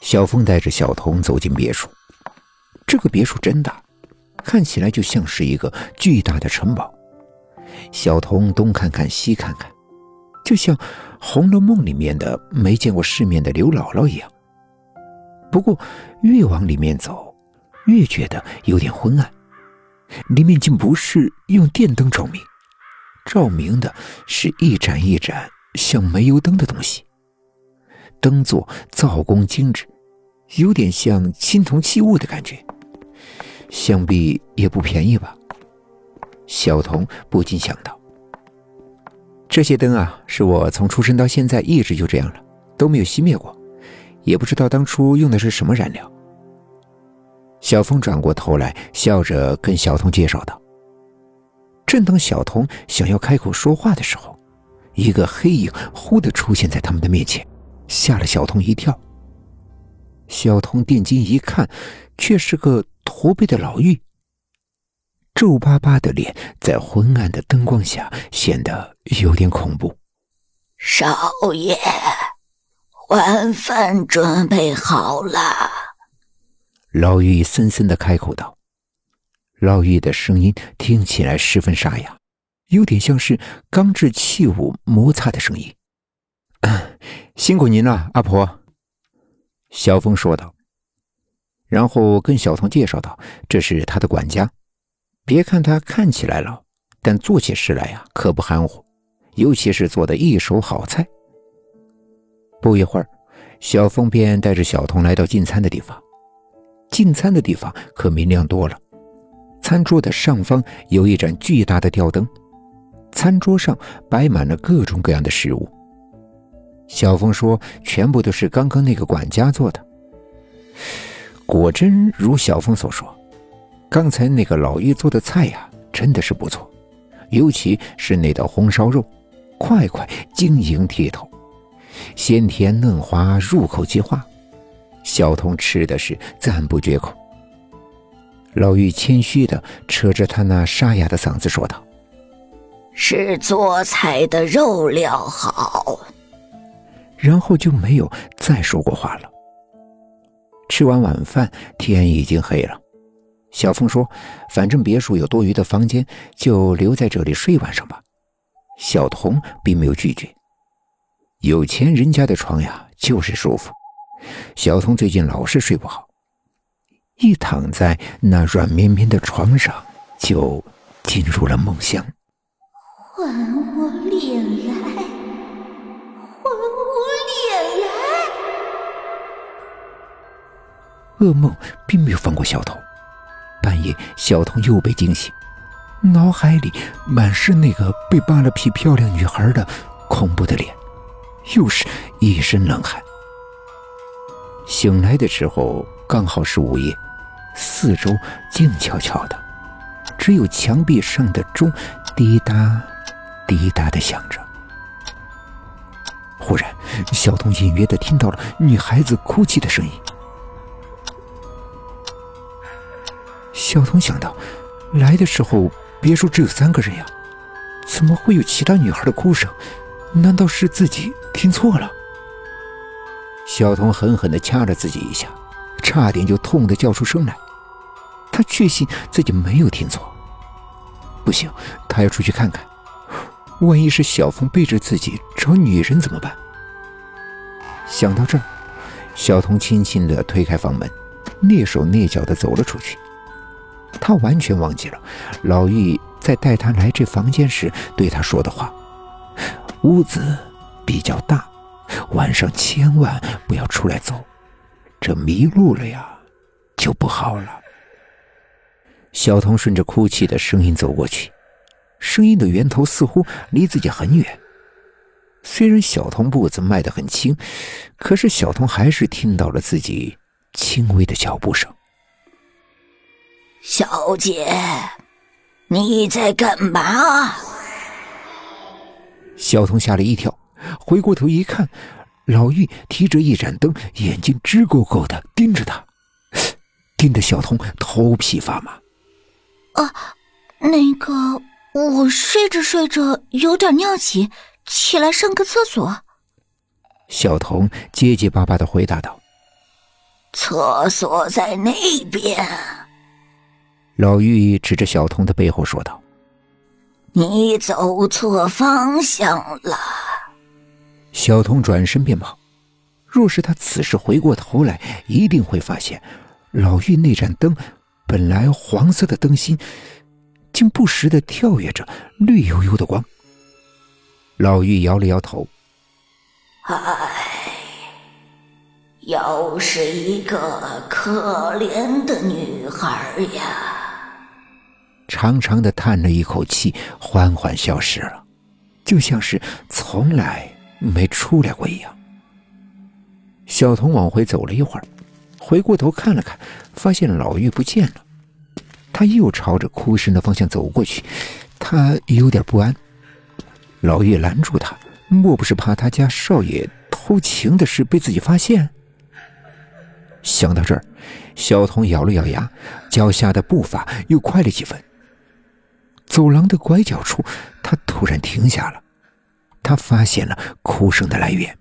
小峰带着小童走进别墅。这个别墅真大，看起来就像是一个巨大的城堡。小童东看看西看看，就像《红楼梦》里面的没见过世面的刘姥姥一样。不过越往里面走，越觉得有点昏暗。里面竟不是用电灯照明，照明的是一盏一盏像煤油灯的东西。灯座造工精致，有点像青铜器物的感觉，想必也不便宜吧。小童不禁想到：这些灯啊，是我从出生到现在一直就这样了，都没有熄灭过，也不知道当初用的是什么燃料。小峰转过头来，笑着跟小童介绍道：“正当小童想要开口说话的时候，一个黑影忽地出现在他们的面前。”吓了小童一跳。小童定睛一看，却是个驼背的老妪，皱巴巴的脸在昏暗的灯光下显得有点恐怖。少爷，晚饭准备好了。老妪森森的开口道。老妪的声音听起来十分沙哑，有点像是钢制器物摩擦的声音。辛苦您了，阿婆。”小峰说道，然后跟小童介绍道：“这是他的管家，别看他看起来老，但做起事来呀可不含糊，尤其是做的一手好菜。”不一会儿，小峰便带着小童来到进餐的地方。进餐的地方可明亮多了，餐桌的上方有一盏巨大的吊灯，餐桌上摆满了各种各样的食物。小峰说：“全部都是刚刚那个管家做的。”果真如小峰所说，刚才那个老妪做的菜呀，真的是不错，尤其是那道红烧肉，块块晶莹剔透，鲜甜嫩滑，入口即化。小童吃的是赞不绝口。老妪谦虚的扯着他那沙哑的嗓子说道：“是做菜的肉料好。”然后就没有再说过话了。吃完晚饭，天已经黑了。小凤说：“反正别墅有多余的房间，就留在这里睡晚上吧。”小童并没有拒绝。有钱人家的床呀，就是舒服。小童最近老是睡不好，一躺在那软绵绵的床上，就进入了梦乡。还我脸来！噩梦并没有放过小童，半夜小童又被惊醒，脑海里满是那个被扒了皮漂亮女孩的恐怖的脸，又是一身冷汗。醒来的时候刚好是午夜，四周静悄悄的，只有墙壁上的钟滴答滴答的响着。忽然，小童隐约的听到了女孩子哭泣的声音。小童想到，来的时候别墅只有三个人呀，怎么会有其他女孩的哭声？难道是自己听错了？小童狠狠地掐了自己一下，差点就痛得叫出声来。他确信自己没有听错，不行，他要出去看看，万一是小峰背着自己找女人怎么办？想到这儿，小童轻轻地推开房门，蹑手蹑脚地走了出去。他完全忘记了老妪在带他来这房间时对他说的话：“屋子比较大，晚上千万不要出来走，这迷路了呀就不好了。”小童顺着哭泣的声音走过去，声音的源头似乎离自己很远。虽然小童步子迈得很轻，可是小童还是听到了自己轻微的脚步声。小姐，你在干嘛？小童吓了一跳，回过头一看，老妪提着一盏灯，眼睛直勾勾的盯着他，盯得小童头皮发麻。啊，那个，我睡着睡着有点尿急，起来上个厕所。小童结结巴巴的回答道：“厕所在那边。老玉指着小童的背后说道：“你走错方向了。”小童转身便跑。若是他此时回过头来，一定会发现，老玉那盏灯，本来黄色的灯芯，竟不时的跳跃着绿油油的光。老玉摇了摇头：“唉，又是一个可怜的女孩呀。”长长的叹了一口气，缓缓消失了，就像是从来没出来过一样。小童往回走了一会儿，回过头看了看，发现老玉不见了。他又朝着哭声的方向走过去，他有点不安。老玉拦住他，莫不是怕他家少爷偷情的事被自己发现？想到这儿，小童咬了咬牙，脚下的步伐又快了几分。走廊的拐角处，他突然停下了，他发现了哭声的来源。